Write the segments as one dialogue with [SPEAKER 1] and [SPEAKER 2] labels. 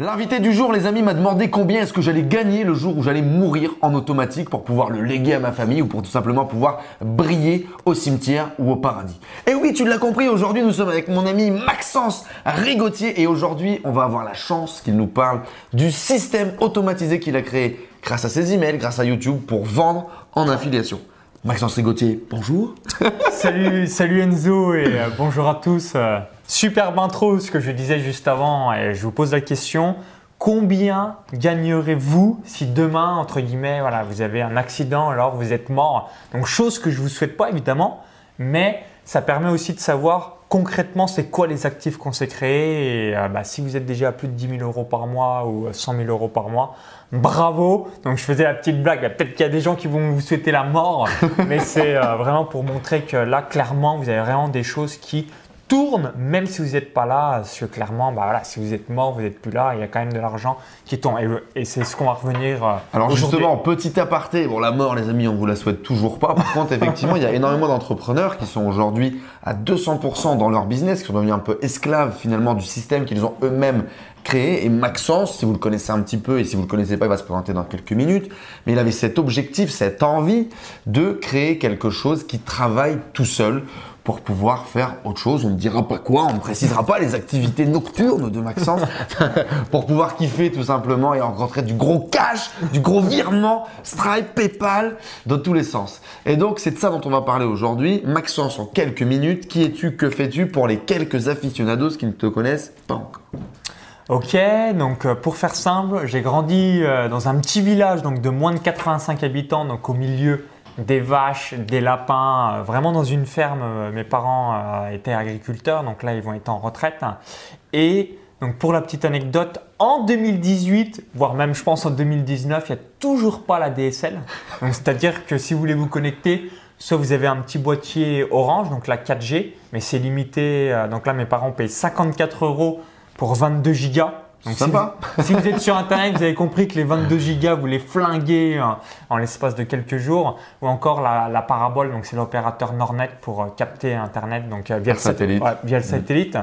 [SPEAKER 1] L'invité du jour, les amis, m'a demandé combien est-ce que j'allais gagner le jour où j'allais mourir en automatique pour pouvoir le léguer à ma famille ou pour tout simplement pouvoir briller au cimetière ou au paradis. Et oui, tu l'as compris, aujourd'hui nous sommes avec mon ami Maxence Rigotier et aujourd'hui on va avoir la chance qu'il nous parle du système automatisé qu'il a créé grâce à ses emails, grâce à YouTube pour vendre en affiliation. Maxence Rigotier, bonjour.
[SPEAKER 2] salut, salut Enzo et euh, bonjour à tous. Euh, superbe intro, ce que je disais juste avant, et je vous pose la question. Combien gagnerez-vous si demain, entre guillemets, voilà, vous avez un accident, alors vous êtes mort? Donc, chose que je ne vous souhaite pas évidemment, mais ça permet aussi de savoir concrètement c'est quoi les actifs qu'on s'est créés. Et euh, bah, si vous êtes déjà à plus de 10 000 euros par mois ou 100 000 euros par mois, bravo. Donc je faisais la petite blague. Peut-être qu'il y a des gens qui vont vous souhaiter la mort, mais c'est euh, vraiment pour montrer que là, clairement, vous avez vraiment des choses qui tourne, même si vous n'êtes pas là, parce que clairement, bah voilà, si vous êtes mort, vous n'êtes plus là, il y a quand même de l'argent qui tourne. Et, c'est ce qu'on va revenir. Euh,
[SPEAKER 1] Alors justement, petit aparté, bon la mort les amis, on vous la souhaite toujours pas. Par contre, effectivement, il y a énormément d'entrepreneurs qui sont aujourd'hui à 200% dans leur business, qui sont devenus un peu esclaves finalement du système qu'ils ont eux-mêmes créé. Et Maxence, si vous le connaissez un petit peu, et si vous le connaissez pas, il va se présenter dans quelques minutes, mais il avait cet objectif, cette envie de créer quelque chose qui travaille tout seul pour pouvoir faire autre chose. On ne dira pas quoi, on ne précisera pas les activités nocturnes de Maxence pour pouvoir kiffer tout simplement et rencontrer du gros cash, du gros virement, Stripe, PayPal, dans tous les sens. Et donc c'est de ça dont on va parler aujourd'hui. Maxence, en quelques minutes, qui es-tu, que fais-tu pour les quelques aficionados qui ne te connaissent pas encore
[SPEAKER 2] Ok, donc euh, pour faire simple, j'ai grandi euh, dans un petit village donc de moins de 85 habitants, donc au milieu des vaches, des lapins, euh, vraiment dans une ferme. Euh, mes parents euh, étaient agriculteurs, donc là ils vont être en retraite. Et donc pour la petite anecdote, en 2018, voire même je pense en 2019, il n'y a toujours pas la DSL. C'est-à-dire que si vous voulez vous connecter, soit vous avez un petit boîtier orange, donc la 4G, mais c'est limité. Donc là mes parents payent 54 euros pour 22 gigas.
[SPEAKER 1] Donc Sympa.
[SPEAKER 2] Si vous, êtes sur Internet, vous avez compris que les 22 gigas, vous les flinguez euh, en, l'espace de quelques jours. Ou encore la, parabole, donc c'est l'opérateur Nornet pour euh, capter Internet donc, euh, via, le satellite. via le satellite.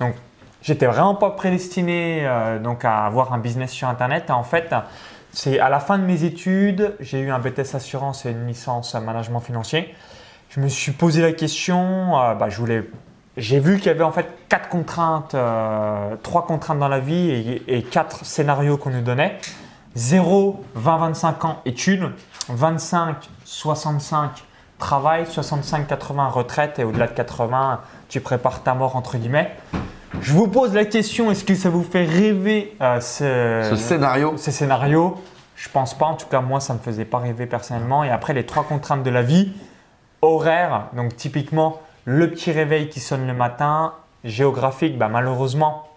[SPEAKER 2] Donc, j'étais vraiment pas prédestiné donc, à avoir un business sur Internet. En fait, c'est à la fin de mes études, j'ai eu un BTS Assurance et une licence Management Financier. Je me suis posé la question, bah, je voulais j'ai vu qu'il y avait en fait quatre contraintes, euh, trois contraintes dans la vie et, quatre scénarios qu'on nous donnait. 0, 20, 25 ans études, 25, 65 travail, 65, 80 retraite. Et au-delà de 80, tu prépares ta mort entre guillemets. Je vous pose la question, est-ce que ça vous fait rêver euh,
[SPEAKER 1] ce, scénario?
[SPEAKER 2] Ces scénarios Je pense pas, en tout cas moi ça me faisait pas rêver personnellement. Et après les trois contraintes de la vie, horaire, donc typiquement le petit réveil qui sonne le matin, géographique, bah, malheureusement,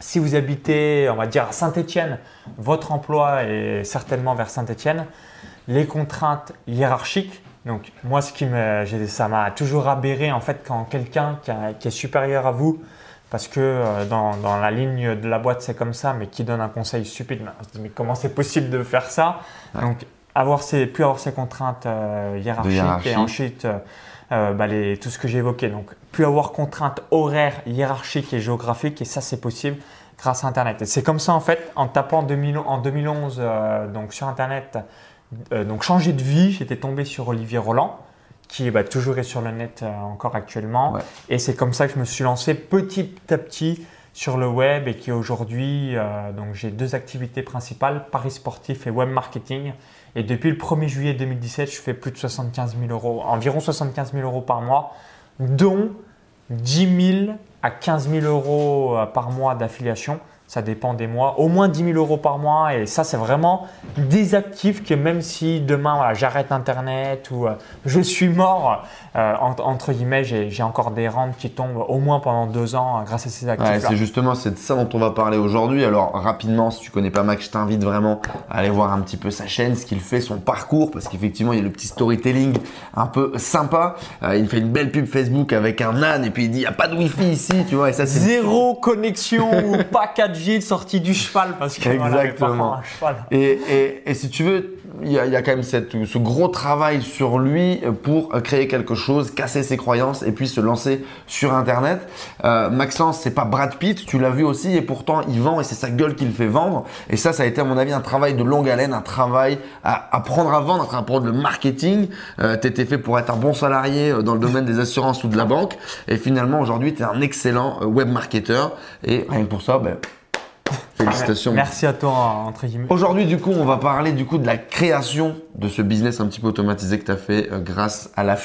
[SPEAKER 2] si vous habitez, on va dire à Saint-Étienne, votre emploi est certainement vers Saint-Étienne. Les contraintes hiérarchiques, donc moi, ce qui me, ça m'a toujours aberré en fait quand quelqu'un qui, est supérieur à vous, parce que euh, dans, la ligne de la boîte c'est comme ça, mais qui donne un conseil stupide, on se dit mais comment c'est possible de faire ça? Donc avoir ces, plus avoir ces contraintes euh, hiérarchiques et ensuite euh, euh, bah, tout ce que j'ai évoqué. Donc, plus avoir contraintes horaires, hiérarchiques et géographiques, et ça, c'est possible grâce à Internet. Et c'est comme ça, en fait, en tapant en 2011 euh, donc sur Internet, donc changer de vie, j'étais tombé sur Olivier Roland, qui bah, toujours est sur le net encore actuellement. Et c'est comme ça que je me suis lancé petit à petit sur le web et qui aujourd'hui, donc j'ai deux activités principales, Paris sportif et web marketing. Et depuis le 1er juillet 2017, je fais plus de 75 000 euros, environ 75 000 euros par mois, dont 10 000 à 15 000 euros euh, par mois d'affiliation. Ça dépend des mois. Au moins 10 000 euros par mois. Et ça, c'est vraiment des actifs que même si demain, voilà, j'arrête Internet ou euh, je suis mort, euh, entre, entre guillemets, j'ai encore des rentes qui tombent au moins pendant deux ans euh, grâce à ces
[SPEAKER 1] Ouais,
[SPEAKER 2] actifs-là.
[SPEAKER 1] c'est justement c'est de ça dont on va parler aujourd'hui. Alors rapidement, si tu connais pas Max, je t'invite vraiment à aller voir un petit peu sa chaîne, ce qu'il fait, son parcours, parce qu'effectivement il y a le petit storytelling un peu sympa. Il fait une belle pub Facebook avec un âne et puis il dit il y a pas de wifi ici, tu vois. Et ça
[SPEAKER 2] Zéro connexion ou pas 4G sorti du cheval parce que
[SPEAKER 1] Exactement.
[SPEAKER 2] un cheval.
[SPEAKER 1] Et, et, et si tu veux, il y a, il y a quand même cette, ce gros travail sur lui pour créer quelque chose, casser ses croyances et puis se lancer sur Internet. Euh, Maxence, c'est pas Brad Pitt, tu l'as vu aussi, et pourtant il vend et c'est sa gueule qui le fait vendre. Et ça, ça a été à mon avis un travail de longue haleine, un travail à apprendre à vendre, à apprendre le marketing. Euh, tu étais fait pour être un bon salarié euh, dans le domaine des assurances ou de la banque. Et finalement, aujourd'hui, tu es un excellent euh, web marketeur. Et rien que pour ça, ben, félicitations.
[SPEAKER 2] Merci à toi, entre guillemets.
[SPEAKER 1] Aujourd'hui, du coup, on va parler du coup de la création de ce business un petit peu automatisé que tu as fait euh, grâce à la.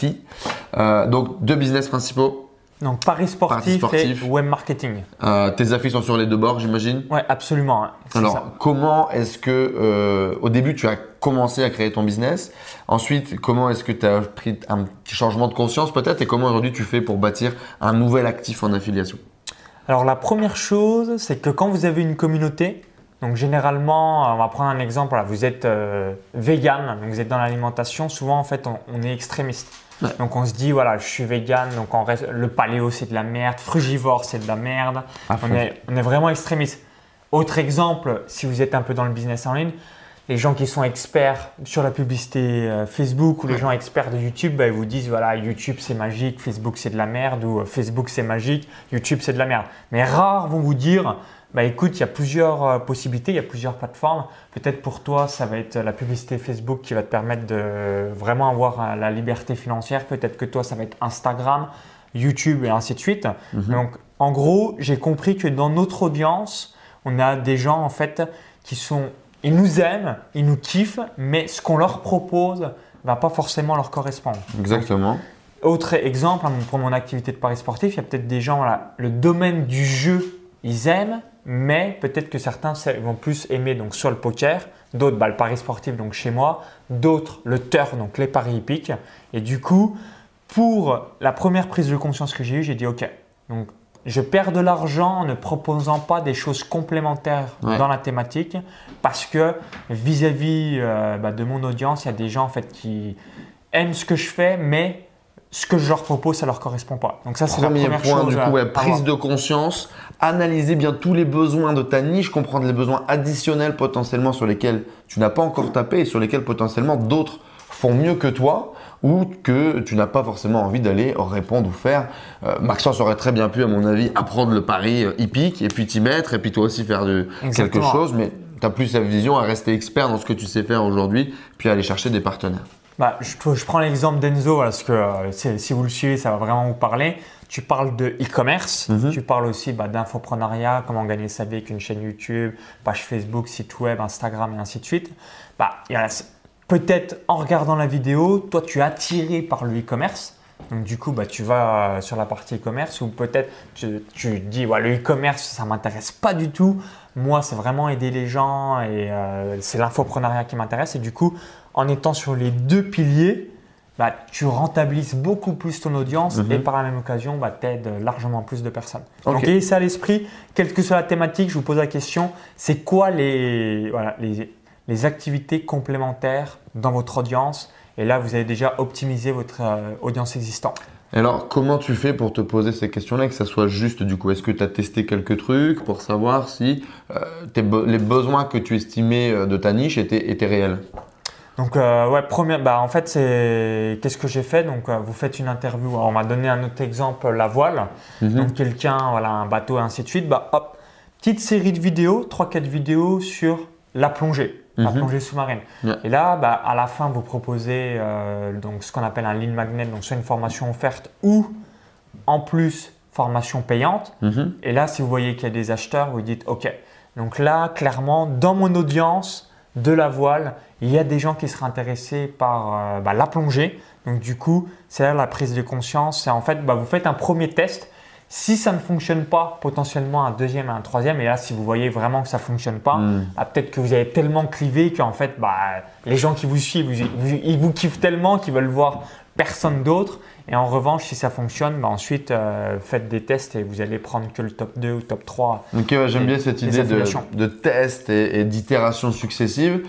[SPEAKER 1] Euh, donc, deux business principaux.
[SPEAKER 2] Donc, Paris sportif,
[SPEAKER 1] Paris sportif.
[SPEAKER 2] et web marketing.
[SPEAKER 1] Euh, tes affiches sont sur les deux bords, j'imagine.
[SPEAKER 2] Ouais, absolument. hein.
[SPEAKER 1] Alors,
[SPEAKER 2] ça.
[SPEAKER 1] comment est-ce que, au début, tu as commencé à créer ton business? Ensuite, comment est-ce que tu as pris un petit changement de conscience peut-être? Et comment aujourd'hui tu fais pour bâtir un nouvel actif en affiliation?
[SPEAKER 2] Alors, la première chose, c'est que quand vous avez une communauté, donc généralement, on va prendre un exemple, voilà, vous êtes euh, vegan, donc vous êtes dans l'alimentation, souvent en fait on, on est extrémiste.
[SPEAKER 1] Ouais.
[SPEAKER 2] Donc on se dit, voilà, je suis vegan, donc on reste- le paléo c'est de la merde, frugivore c'est de la merde. On est, on est vraiment extrémiste. Autre exemple, si vous êtes un peu dans le business en ligne, les gens qui sont experts sur la publicité euh, Facebook ou les gens experts de YouTube, bah, ils vous disent voilà, YouTube c'est magique, Facebook c'est de la merde ou euh, Facebook c'est magique, YouTube c'est de la merde. Mais rares vont vous dire bah, écoute, il y a plusieurs euh, possibilités, il y a plusieurs plateformes. Peut-être pour toi, ça va être la publicité Facebook qui va te permettre de vraiment avoir la liberté financière. Peut-être que toi, ça va être Instagram, YouTube et ainsi de suite. Donc, en gros, j'ai compris que dans notre audience, on a des gens en fait qui sont, ils nous aiment, ils nous kiffent, mais ce qu'on leur propose va pas forcément leur correspondre.
[SPEAKER 1] Exactement.
[SPEAKER 2] Autre exemple, hein, pour mon activité de paris sportif, il y a peut-être des gens, là, le domaine du jeu, ils aiment, mais peut-être que certains vont plus aimer donc soit le poker, d'autres bah, le pari sportif donc chez moi, d'autres le turf donc les paris hippiques. Et du coup, pour la première prise de conscience que j'ai eue, j'ai dit ok, donc je perds de l'argent en ne proposant pas des choses complémentaires
[SPEAKER 1] Ouais.
[SPEAKER 2] dans la thématique parce que vis-à-vis euh, bah, de mon audience, il y a des gens en fait qui aiment ce que je fais, mais ce que je leur propose, ça leur correspond pas. Donc ça, c'est la
[SPEAKER 1] Premier
[SPEAKER 2] première
[SPEAKER 1] point,
[SPEAKER 2] chose.
[SPEAKER 1] du coup, ouais, prise de conscience, analyser bien tous les besoins de ta niche, comprendre les besoins additionnels potentiellement sur lesquels tu n'as pas encore tapé et sur lesquels potentiellement d'autres font mieux que toi ou que tu n'as pas forcément envie d'aller répondre ou faire. Euh, Maxence aurait très bien pu, à mon avis, apprendre le pari euh, hippique et puis t'y mettre et puis toi aussi faire de, quelque chose, mais tu as plus la vision à rester expert dans ce que tu sais faire aujourd'hui puis à aller chercher des partenaires.
[SPEAKER 2] Bah, je, je prends l'exemple d'Enzo parce que euh, si vous le suivez, ça va vraiment vous parler. Tu parles de e-commerce,
[SPEAKER 1] Mhm.
[SPEAKER 2] tu parles aussi bah, d'infoprenariat, comment gagner sa vie avec une chaîne YouTube, page Facebook, site web, Instagram et ainsi de suite. Bah, il y a- Peut-être en regardant la vidéo, toi tu es attiré par le e-commerce. Donc du coup, bah, tu vas euh, sur la partie e-commerce ou peut-être tu, tu dis ouais, le e-commerce, ça m'intéresse pas du tout. Moi, c'est vraiment aider les gens et euh, c'est l'infoprenariat qui m'intéresse. Et du coup, en étant sur les deux piliers, bah, tu rentabilises beaucoup plus ton audience
[SPEAKER 1] Mhm.
[SPEAKER 2] et par la même occasion, bah, tu aides largement plus de personnes. Donc, ayez ça à l'esprit, quelle que soit la thématique, je vous pose la question, c'est quoi les, voilà, les, les activités complémentaires dans votre audience Et là, vous avez déjà optimisé votre euh, audience existante.
[SPEAKER 1] Alors, comment tu fais pour te poser ces questions-là, que ça soit juste du coup Est-ce que tu as testé quelques trucs pour savoir si euh, be- les besoins que tu estimais euh, de ta niche étaient, étaient réels?
[SPEAKER 2] Donc, euh, ouais, première, bah, en fait, c'est qu'est-ce que j'ai fait? Donc, euh, vous faites une interview. Alors, on m'a donné un autre exemple, la voile.
[SPEAKER 1] Mhm.
[SPEAKER 2] Donc, quelqu'un, voilà, un bateau, et ainsi de suite. Bah, hop, petite série de vidéos, 3-4 vidéos sur la plongée, la
[SPEAKER 1] Mhm.
[SPEAKER 2] plongée sous-marine. Et là, bah, à la fin, vous proposez euh, donc, ce qu'on appelle un lead magnet, donc soit une formation offerte ou en plus formation payante.
[SPEAKER 1] Mhm.
[SPEAKER 2] Et là, si vous voyez qu'il y a des acheteurs, vous dites OK. Donc là, clairement, dans mon audience de la voile, il y a des gens qui seraient intéressés par euh, bah, la plongée. Donc du coup, c'est là la prise de conscience. C'est en fait, bah, vous faites un premier test. Si ça ne fonctionne pas, potentiellement un deuxième et un troisième. Et là, si vous voyez vraiment que ça ne fonctionne pas,
[SPEAKER 1] Mm.
[SPEAKER 2] ah, peut-être que vous avez tellement clivé qu'en fait, bah, les gens qui vous suivent, vous- vous- ils vous kiffent tellement qu'ils veulent voir personne d'autre. Et en revanche, si ça fonctionne, bah, ensuite, euh, faites des tests et vous allez prendre que le top 2 ou top 3.
[SPEAKER 1] Ok, ouais, j'aime bien cette idée de, de test et, et d'itération successive.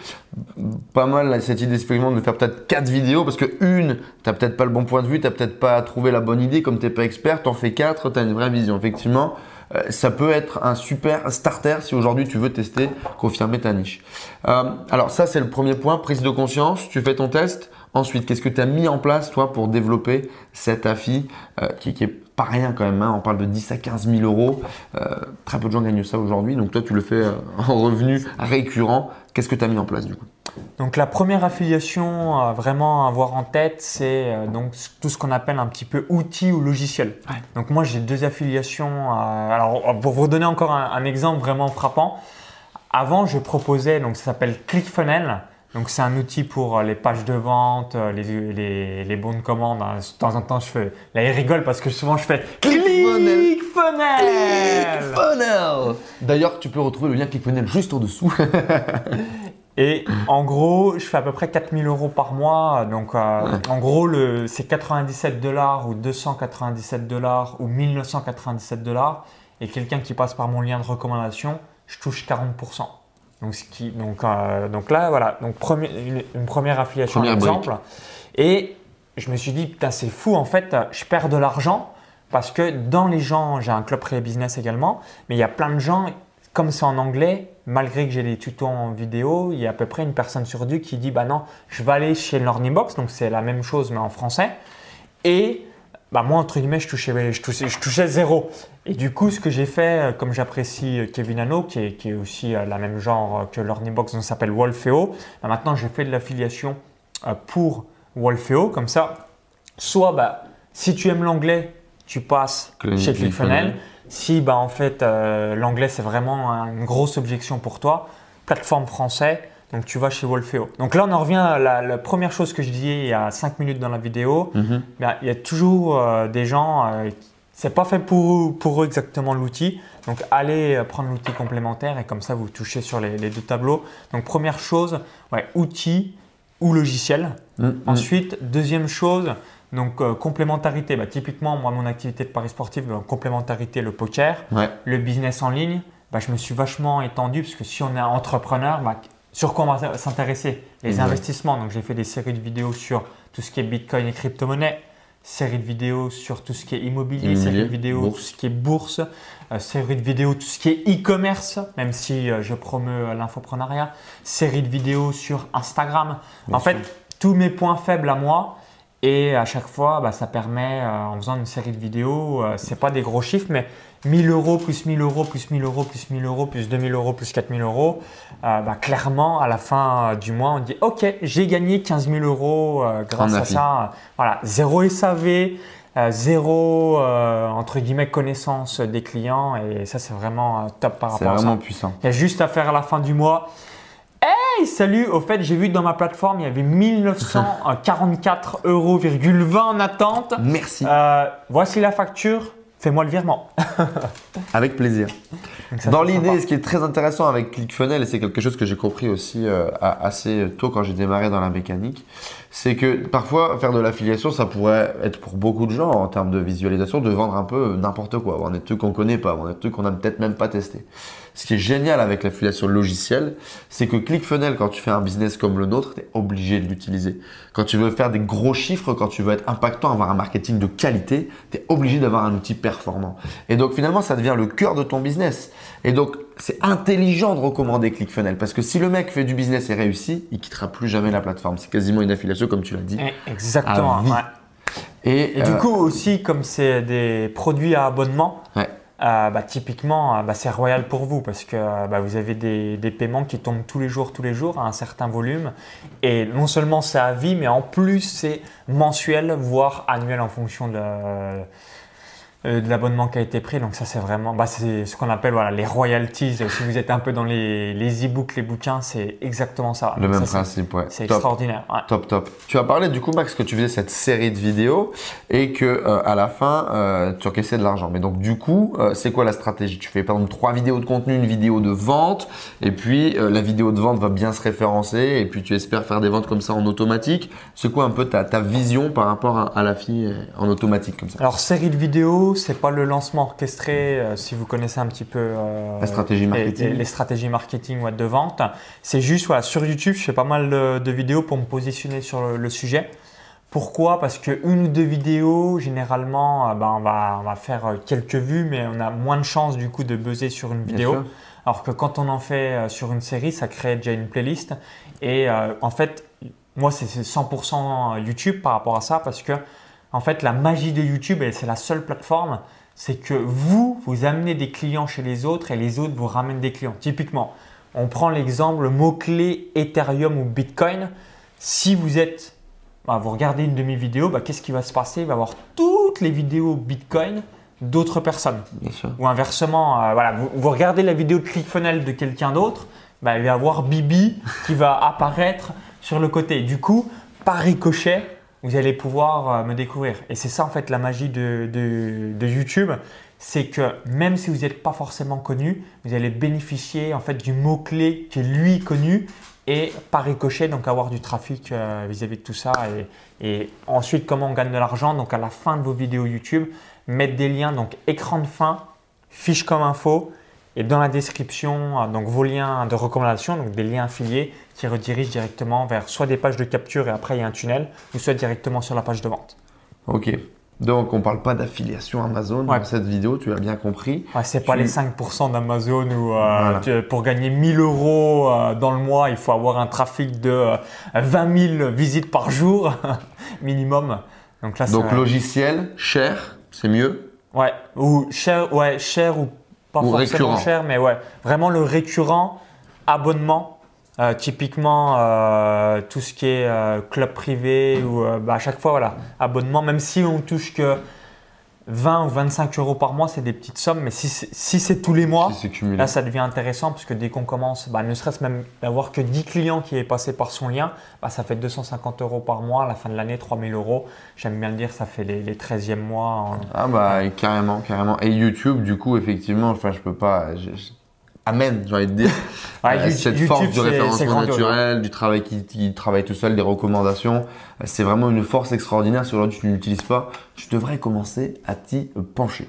[SPEAKER 1] Pas mal là, cette idée effectivement de faire peut-être quatre vidéos parce que une, t'as peut-être pas le bon point de vue, t'as peut-être pas trouvé la bonne idée, comme t'es pas expert, t'en fais quatre, t'as une vraie vision. Effectivement, euh, ça peut être un super starter si aujourd'hui tu veux tester, confirmer ta niche. Euh, alors ça c'est le premier point, prise de conscience. Tu fais ton test. Ensuite, qu'est-ce que tu as mis en place toi pour développer cette affi euh, qui, qui est pas rien quand même. hein? On parle de 10 à 15 000 euros. Euh, très peu de gens gagnent ça aujourd'hui. Donc toi, tu le fais euh, en revenu récurrent. Qu'est-ce que tu as mis en place du coup?
[SPEAKER 2] Donc la première affiliation euh, vraiment à avoir en tête, c'est euh, donc tout ce qu'on appelle un petit peu outil ou logiciel. Donc moi j'ai deux affiliations. alors pour vous donner encore un, un exemple vraiment frappant, avant je proposais donc ça s'appelle ClickFunnels. Donc c'est un outil pour euh, les pages de vente, euh, les, les, les bons de commande. hein. De temps en temps je fais, là il rigole parce que souvent je fais
[SPEAKER 1] ClickFunnels.
[SPEAKER 2] ClickFunnels.
[SPEAKER 1] ClickFunnels D'ailleurs, tu peux retrouver le lien ClickFunnels juste en dessous.
[SPEAKER 2] Et en gros, je fais à peu près 4000 euros par mois. Donc, euh, en gros, c'est 97 dollars ou 297 dollars ou 1997 dollars. Et quelqu'un qui passe par mon lien de recommandation, je touche 40%. Donc, ce qui, donc, euh, donc là, voilà. Donc, premier- une, une première affiliation,
[SPEAKER 1] Première
[SPEAKER 2] exemple. Et je me suis dit, putain, c'est fou. En fait, je perds de l'argent parce que dans les gens, j'ai un club pré business également, mais il y a plein de gens, comme c'est en anglais, malgré que j'ai les tutos en vidéo, il y a à peu près une personne sur deux qui dit, bah non, je vais aller chez Learning-Box, donc c'est la même chose mais en français. Et bah moi, entre guillemets, je touchais, je, touchais, je touchais zéro. Et du coup, ce que j'ai fait, euh, comme j'apprécie euh, Kevin Hano, qui est, qui est aussi euh, la même genre que Learning-Box, donc s'appelle Wolfeo, bah maintenant j'ai fait de l'affiliation pour Wolfeo, comme ça, soit bah, si tu aimes l'anglais, tu passes chez
[SPEAKER 1] ClickFunnels.
[SPEAKER 2] ClickFunnels. Si bah, en fait euh, l'anglais c'est vraiment une grosse objection pour toi, plateforme français, donc tu vas chez Wolfeo. Donc là on en revient à la, la première chose que je disais il y a 5 minutes dans la vidéo.
[SPEAKER 1] Mhm.
[SPEAKER 2] Ben, il y a toujours euh, des gens, euh, c'est pas fait pour, pour eux exactement l'outil. Donc allez euh, prendre l'outil complémentaire et comme ça vous touchez sur les, les deux tableaux. Donc première chose, ouais, outil ou logiciel.
[SPEAKER 1] Mhm.
[SPEAKER 2] Ensuite, deuxième chose, donc euh, complémentarité. Bah, typiquement, moi, mon activité de paris sportif, donc, complémentarité, le poker,
[SPEAKER 1] Ouais.
[SPEAKER 2] le business en ligne. Bah, je me suis vachement étendu parce que si on est entrepreneur, bah, sur quoi on va s'intéresser Les investissements. Donc, j'ai fait des séries de vidéos sur tout ce qui est Bitcoin et crypto-monnaie, série de vidéos sur tout ce qui est immobilier,
[SPEAKER 1] Immobilier,
[SPEAKER 2] série de vidéos
[SPEAKER 1] bourse.
[SPEAKER 2] tout ce qui est bourse, euh, série de vidéos tout ce qui est e-commerce, même si euh, je promeus euh, l'infoprenariat, série de vidéos sur Instagram.
[SPEAKER 1] Bien
[SPEAKER 2] en
[SPEAKER 1] sûr.
[SPEAKER 2] fait, tous mes points faibles à moi. Et à chaque fois, bah, ça permet, euh, en faisant une série de vidéos, euh, c'est pas des gros chiffres, mais 1000 euros plus 1000 euros plus 1000 euros plus 1000 euros plus 2000 euros plus 4000 euros, euh, bah, clairement, à la fin euh, du mois, on dit Ok, j'ai gagné 15 000 euros euh, grâce à ça. Voilà, zéro SAV, euh, zéro entre guillemets connaissance des clients, et ça, c'est vraiment top par
[SPEAKER 1] C'est
[SPEAKER 2] rapport à ça.
[SPEAKER 1] vraiment puissant.
[SPEAKER 2] Il y a juste à faire à la fin du mois. Hey, salut Au fait, j'ai vu que dans ma plateforme, il y avait 1944,20 euros en attente.
[SPEAKER 1] Merci.
[SPEAKER 2] Voici la facture. Fais-moi le virement.
[SPEAKER 1] Avec plaisir.
[SPEAKER 2] Ça,
[SPEAKER 1] Dans l'idée, ce qui est très intéressant avec ClickFunnels, et c'est quelque chose que j'ai compris aussi euh, assez tôt quand j'ai démarré dans la mécanique, c'est que parfois faire de l'affiliation, ça pourrait être pour beaucoup de gens en termes de visualisation de vendre un peu n'importe quoi, vendre des trucs qu'on connaît pas, vendre des trucs qu'on n'a peut-être même pas testé. Ce qui est génial avec l'affiliation logicielle, c'est que ClickFunnels, quand tu fais un business comme le nôtre, tu es obligé de l'utiliser. Quand tu veux faire des gros chiffres, quand tu veux être impactant, avoir un marketing de qualité, tu es obligé d'avoir un outil performant. Et donc finalement, ça devient le cœur de ton business. Et donc, c'est intelligent de recommander ClickFunnels parce que si le mec fait du business et réussit, il quittera plus jamais la plateforme. C'est quasiment une affiliation comme tu l'as dit.
[SPEAKER 2] Eh, Exactement. ouais.
[SPEAKER 1] Et,
[SPEAKER 2] Et du
[SPEAKER 1] euh,
[SPEAKER 2] coup, aussi, comme c'est des produits à abonnement,
[SPEAKER 1] Ouais.
[SPEAKER 2] Euh, bah, typiquement, euh, bah, c'est royal pour vous parce que bah, vous avez des, des paiements qui tombent tous les jours, tous les jours à un certain volume. Et non seulement c'est à vie, mais en plus c'est mensuel, voire annuel en fonction de, euh, de l'abonnement qui a été pris. Donc ça c'est vraiment, bah, c'est ce qu'on appelle voilà, les royalties. Si vous êtes un peu dans les, les e-books, les bouquins, c'est exactement ça.
[SPEAKER 1] Le
[SPEAKER 2] Donc
[SPEAKER 1] même
[SPEAKER 2] ça,
[SPEAKER 1] principe, ouais.
[SPEAKER 2] C'est
[SPEAKER 1] Top.
[SPEAKER 2] extraordinaire. ouais.
[SPEAKER 1] Top, top. Tu as parlé du coup, Max, que tu faisais cette série de vidéos et que euh, à la fin, euh, tu encaissais de l'argent. Mais donc, du coup, c'est quoi la stratégie? Tu fais par exemple trois vidéos de contenu, une vidéo de vente, et puis la vidéo de vente va bien se référencer, et puis tu espères faire des ventes comme ça en automatique. C'est quoi un peu ta, ta vision par rapport à, à la fille en automatique comme ça?
[SPEAKER 2] Alors série de vidéos, c'est pas le lancement orchestré. euh, si vous connaissez un petit peu euh,
[SPEAKER 1] La stratégie
[SPEAKER 2] les- stratégies marketing ouais, de vente, c'est juste voilà, sur YouTube, je fais pas mal de, de vidéos pour me positionner sur le, le sujet. Pourquoi? Parce que une ou deux vidéos, généralement, euh, ben, on, va, on va faire quelques vues, mais on a moins de chances du coup de buzzer sur une vidéo. Alors que quand on en fait sur une série, ça crée déjà une playlist. Et euh, en fait, moi, c'est c'est 100% YouTube par rapport à ça parce que, en fait, la magie de YouTube, et c'est la seule plateforme, c'est que vous, vous amenez des clients chez les autres et les autres vous ramènent des clients. Typiquement, on prend l'exemple, le mot-clé Ethereum ou Bitcoin. Si vous êtes, bah, vous regardez une de mes vidéos, bah, qu'est-ce qui va se passer? Il va y avoir toutes les vidéos Bitcoin d'autres personnes.
[SPEAKER 1] Bien sûr.
[SPEAKER 2] Ou inversement, euh, voilà, vous, vous regardez la vidéo de ClickFunnels de quelqu'un d'autre, bah, il va y avoir Bibi qui va apparaître sur le côté. Du coup, par ricochet, vous allez pouvoir euh, me découvrir. Et c'est ça en fait la magie de, de- YouTube, c'est que même si vous n'êtes pas forcément connu, vous allez bénéficier en fait du mot-clé qui est lui connu et par ricochet, donc avoir du trafic euh, vis-à-vis de tout ça. Et, et ensuite, comment on gagne de l'argent Donc à la fin de vos vidéos YouTube, mettre des liens, donc écran de fin, fiche comme info, et dans la description, euh, donc vos liens de recommandation, donc des liens affiliés qui redirigent directement vers soit des pages de capture et après il y a un tunnel, ou soit directement sur la page de vente.
[SPEAKER 1] Ok. Donc, on parle pas d'affiliation Amazon
[SPEAKER 2] Ouais.
[SPEAKER 1] dans cette vidéo, tu as bien compris.
[SPEAKER 2] Ouais, c'est pas les 5% d'Amazon où euh,
[SPEAKER 1] Voilà.
[SPEAKER 2] tu- pour gagner 1000 euros euh, dans le mois, il faut avoir un trafic de euh, 20 000 visites par jour minimum. Donc là, c'est
[SPEAKER 1] Donc, logiciel, cher, c'est mieux.
[SPEAKER 2] Ouais, ou cher, ouais, cher ou pas
[SPEAKER 1] Ou
[SPEAKER 2] forcément
[SPEAKER 1] récurrent.
[SPEAKER 2] cher, mais ouais, vraiment le récurrent, abonnement, euh, typiquement euh, tout ce qui est euh, club privé ou bah, à chaque fois, voilà, abonnement, même si on touche que 20 ou 25 euros par mois, c'est des petites sommes, mais si, c'est- si c'est tous les mois,
[SPEAKER 1] Si.
[SPEAKER 2] Là, ça devient intéressant parce que dès qu'on commence, bah, ne serait-ce même d'avoir que 10 clients qui est passé par son lien, bah, ça fait 250 euros par mois. À la fin de l'année, 3000 euros. J'aime bien le dire, ça fait les, les 13e mois. en-
[SPEAKER 1] Ah bah carrément, carrément. Et YouTube, du coup, effectivement, enfin, je peux pas. je- je- Amen, j'ai envie de dire. Euh, cette
[SPEAKER 2] YouTube,
[SPEAKER 1] force du référencement
[SPEAKER 2] hein.
[SPEAKER 1] naturel, du travail qui, qui travaille tout seul, des recommandations, euh, c'est vraiment une force extraordinaire. Si aujourd'hui tu ne l'utilises pas, tu devrais commencer à t'y pencher.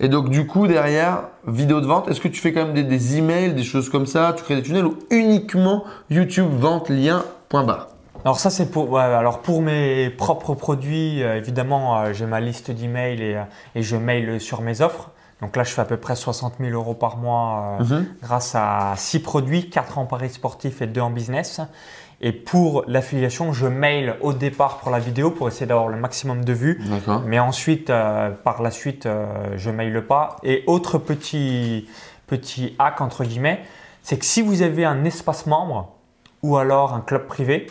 [SPEAKER 1] Et donc du coup derrière, vidéo de vente, est-ce que tu fais quand même des, des emails, des choses comme ça, tu crées des tunnels ou uniquement YouTube vente lien point barre?
[SPEAKER 2] Alors ça c'est pour ouais, alors pour mes propres produits euh, évidemment euh, j'ai ma liste d'emails et, et je mail sur mes offres. Donc là je fais à peu près 60 000 euros par mois euh,
[SPEAKER 1] Mhm.
[SPEAKER 2] grâce à 6 produits, 4 en paris sportif et 2 en business. Et pour l'affiliation je mail au départ pour la vidéo pour essayer d'avoir le maximum de vues. Mais ensuite, euh, par la suite, euh, je maille pas. Et autre petit, petit hack, entre guillemets, c'est que si vous avez un espace membre ou alors un club privé,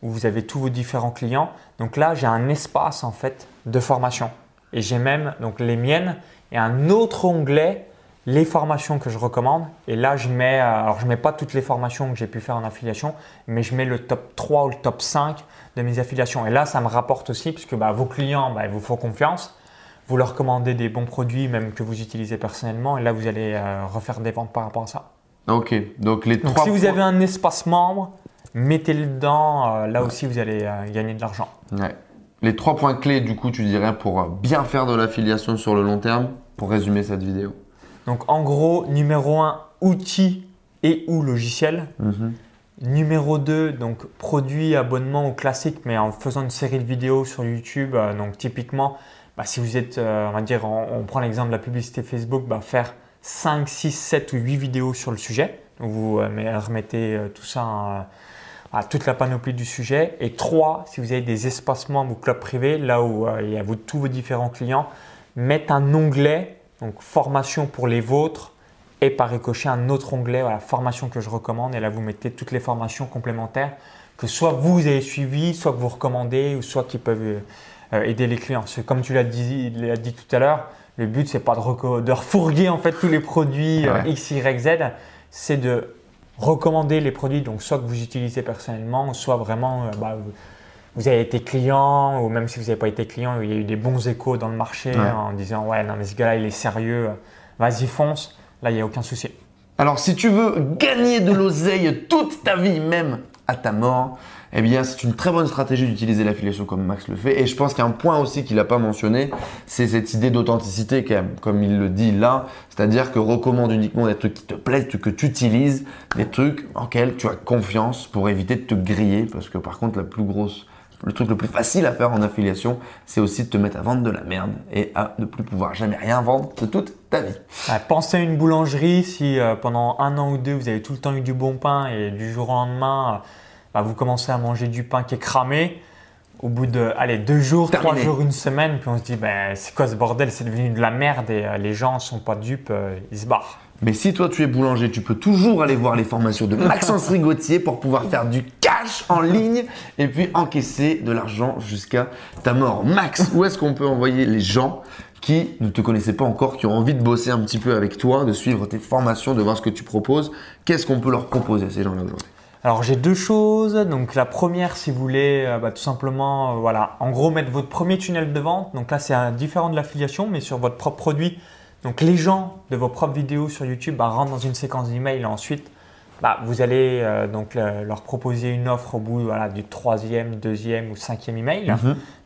[SPEAKER 2] où vous avez tous vos différents clients, donc là, j'ai un espace en fait de formation. Et j'ai même donc les miennes et un autre onglet, les formations que je recommande. Et là, je mets, euh, alors je mets pas toutes les formations que j'ai pu faire en affiliation, mais je mets le top 3 ou le top 5 de mes affiliations. Et là, ça me rapporte aussi, puisque bah, vos clients, bah, ils vous font confiance. Vous leur commandez des bons produits, même que vous utilisez personnellement. Et là, vous allez euh, refaire des ventes par rapport à ça.
[SPEAKER 1] Ok, donc les
[SPEAKER 2] Donc,
[SPEAKER 1] trois
[SPEAKER 2] si vous avez un espace membre, mettez-le dedans. euh, là aussi, vous allez euh, gagner de l'argent.
[SPEAKER 1] Ouais. Les trois points clés, du coup, tu dirais pour bien faire de l'affiliation sur le long terme, pour résumer cette vidéo.
[SPEAKER 2] Donc, en gros, numéro 1, outils et ou logiciel.
[SPEAKER 1] Mhm.
[SPEAKER 2] Numéro 2, donc produit, abonnement ou classique, mais en faisant une série de vidéos sur YouTube. euh, donc typiquement, bah, si vous êtes, euh, on va dire, on, on prend l'exemple de la publicité Facebook, bah, faire 5, 6, 7 ou 8 vidéos sur le sujet. Donc vous euh, remettez tout ça euh, à toute la panoplie du sujet. Et 3, si vous avez des espaces membres ou clubs privés, là où euh, il y a vos- tous vos différents clients, mettre un onglet, donc formation pour les vôtres, et par ricochet un autre onglet, voilà, formation que je recommande. Et là, vous mettez toutes les formations complémentaires que soit vous avez suivies, soit que vous recommandez, ou soit qui peuvent euh, aider les clients. Parce que comme tu l'as dit, dit tout à l'heure, le but c'est pas de, de refourguer en fait tous les produits euh. X, Y, Z, c'est de recommander les produits donc soit que vous utilisez personnellement, soit vraiment euh, bah, vous- avez été client ou même si vous n'avez pas été client, il y a eu des bons échos dans le marché
[SPEAKER 1] Ouais.
[SPEAKER 2] en disant ouais non mais ce gars-là il est sérieux, vas-y fonce. Là il n'y a aucun souci.
[SPEAKER 1] Alors, si tu veux gagner de l'oseille toute ta vie, même à ta mort, eh bien, c'est une très bonne stratégie d'utiliser l'affiliation comme Max le fait. Et je pense qu'il y a un point aussi qu'il n'a pas mentionné, c'est cette idée d'authenticité, comme il le dit là. C'est-à-dire que recommande uniquement des trucs qui te plaisent, que tu utilises, des trucs en lesquels tu as confiance pour éviter de te griller. Parce que par contre, la plus grosse, le truc le plus facile à faire en affiliation, c'est aussi de te mettre à vendre de la merde et à ne plus pouvoir jamais rien vendre de toute ta vie.
[SPEAKER 2] Ouais, pensez à une boulangerie si euh, pendant un an ou deux vous avez tout le temps eu du bon pain et du jour au lendemain bah, vous commencez à manger du pain qui est cramé. Au bout de allez, deux jours,
[SPEAKER 1] Terminé.
[SPEAKER 2] trois jours, une semaine, puis on se dit ben, c'est quoi ce bordel? C'est devenu de la merde et euh, les gens sont pas dupes, euh, ils se barrent.
[SPEAKER 1] Mais si toi tu es boulanger, tu peux toujours aller voir les formations de Maxence Rigotier pour pouvoir faire du cash en ligne et puis encaisser de l'argent jusqu'à ta mort. Max, où est-ce qu'on peut envoyer les gens qui ne te connaissaient pas encore, qui ont envie de bosser un petit peu avec toi, de suivre tes formations, de voir ce que tu proposes? Qu'est-ce qu'on peut leur proposer à ces gens-là aujourd'hui?
[SPEAKER 2] Alors j'ai deux choses. Donc la première, si vous voulez, euh, bah, tout simplement, euh, voilà, en gros mettre votre premier tunnel de vente. Donc là c'est différent de l'affiliation, mais sur votre propre produit. Donc les gens de vos propres vidéos sur YouTube bah, rentrent dans une séquence d'emails et ensuite bah, vous allez euh, donc le- leur proposer une offre au bout voilà, du troisième, deuxième ou cinquième email.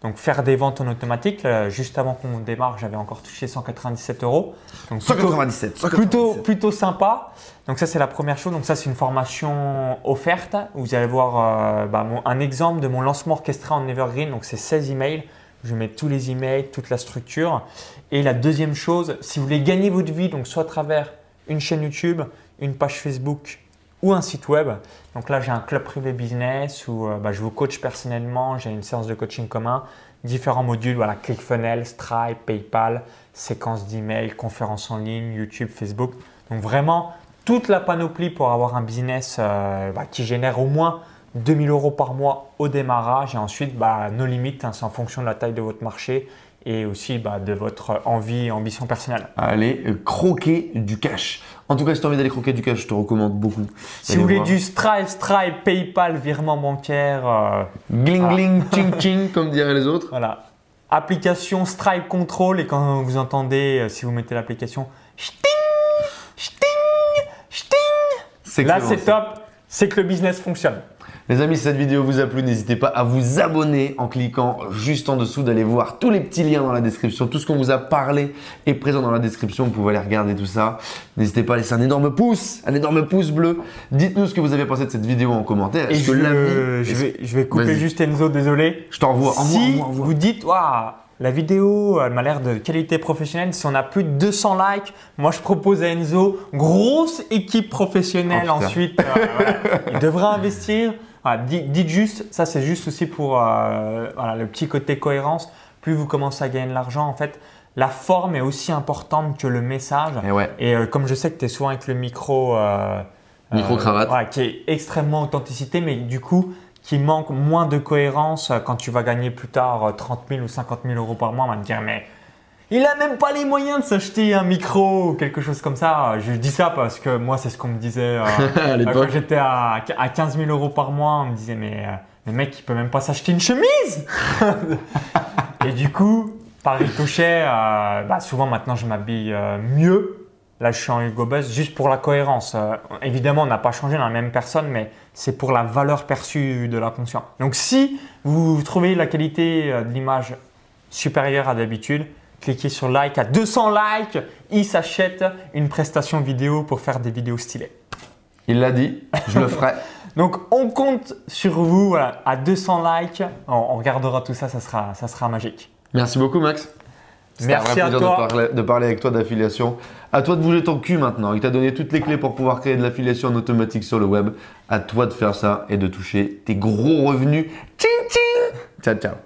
[SPEAKER 2] Donc faire des ventes en automatique. Euh, juste avant qu'on démarre, j'avais encore touché 197 euros. Donc plutôt-
[SPEAKER 1] 197, 197.
[SPEAKER 2] plutôt, plutôt sympa. Donc ça c'est la première chose. Donc ça c'est une formation offerte. Vous allez voir euh, bah, mon- un exemple de mon lancement orchestré en Evergreen. Donc c'est 16 emails. Je mets tous les emails, toute la structure. Et la deuxième chose, si vous voulez gagner votre vie, donc soit à travers une chaîne YouTube, une page Facebook un site web. Donc là j'ai un club privé business où euh, bah, je vous coach personnellement. J'ai une séance de coaching commun, différents modules, voilà, ClickFunnels, Stripe, PayPal, séquence d'emails, conférences en ligne, YouTube, Facebook. Donc vraiment toute la panoplie pour avoir un business euh, bah, qui génère au moins 2000 euros par mois au démarrage et ensuite bah, nos limites, hein, c'est en fonction de la taille de votre marché et aussi bah, de votre envie et ambition personnelle.
[SPEAKER 1] Allez, euh, croquer du cash. En tout cas, si tu as envie d'aller croquer du cash, je te recommande beaucoup.
[SPEAKER 2] Si vous voulez
[SPEAKER 1] voir.
[SPEAKER 2] du Stripe, Stripe, PayPal, virement bancaire, euh,
[SPEAKER 1] Gling
[SPEAKER 2] Ah.
[SPEAKER 1] gling, ching ching, comme diraient les autres.
[SPEAKER 2] voilà. Application Stripe Control et quand vous entendez, euh, si vous mettez l'application, ch'ting, ch'ting, ch'ting, là c'est top, c'est que le business fonctionne.
[SPEAKER 1] Les amis, si cette vidéo vous a plu, n'hésitez pas à vous abonner en cliquant juste en dessous, d'aller voir tous les petits liens dans la description. Tout ce qu'on vous a parlé est présent dans la description. Vous pouvez aller regarder tout ça. N'hésitez pas à laisser un énorme pouce, un énorme pouce bleu. Dites-nous ce que vous avez pensé de cette vidéo en commentaire. Est-ce
[SPEAKER 2] je,
[SPEAKER 1] que la vie-
[SPEAKER 2] je
[SPEAKER 1] est-ce-
[SPEAKER 2] vais, je vais couper juste Enzo, désolé.
[SPEAKER 1] Je t'envoie. Envoie,
[SPEAKER 2] si vous dites, waouh, la vidéo, elle m'a l'air de qualité professionnelle. Si on a plus de 200 likes, moi je propose à Enzo, grosse équipe professionnelle
[SPEAKER 1] Oh,
[SPEAKER 2] ensuite. euh, voilà. Il devrait investir. Voilà, dites, dites juste, ça c'est juste aussi pour euh, voilà, le petit côté cohérence. Plus vous commencez à gagner de l'argent, en fait, la forme est aussi importante que le message.
[SPEAKER 1] Eh ouais.
[SPEAKER 2] Et euh, comme je sais que tu es souvent avec le micro. euh,
[SPEAKER 1] Micro-cravate.
[SPEAKER 2] ouais, qui est extrêmement authenticité, mais du coup, qui manque moins de cohérence quand tu vas gagner plus tard euh, 30 000 ou 50 000 euros par mois. On va te dire, mais il a même pas les moyens de s'acheter un micro ou quelque chose comme ça. Je dis ça parce que moi, c'est ce qu'on me disait euh,
[SPEAKER 1] À
[SPEAKER 2] quand j'étais à, à 15 000 euros par mois. On me disait, mais euh, le mec, il peut même pas s'acheter une chemise. Et du coup, par ricochet, euh, bah, souvent maintenant, je m'habille euh, mieux. Là, je suis en Hugo Boss juste pour la cohérence. Euh, évidemment, on n'a pas changé dans la même personne, mais c'est pour la valeur perçue de la conscience. Donc, si vous trouvez la qualité euh, de l'image supérieure à d'habitude, cliquez sur like. À 200 likes, il s'achète une prestation vidéo pour faire des vidéos stylées.
[SPEAKER 1] Il l'a dit, je le ferai.
[SPEAKER 2] Donc, on compte sur vous. Voilà, à 200 likes, on, on regardera tout ça, ça sera, ça sera magique.
[SPEAKER 1] Merci beaucoup, Max. C'était un vrai
[SPEAKER 2] Merci à
[SPEAKER 1] plaisir
[SPEAKER 2] toi.
[SPEAKER 1] De, parler, de parler avec toi d'affiliation. À toi de bouger ton cul maintenant. Il t'a donné toutes les clés pour pouvoir créer de l'affiliation en automatique sur le web. À toi de faire ça et de toucher tes gros revenus. Tching tching Ciao, ciao.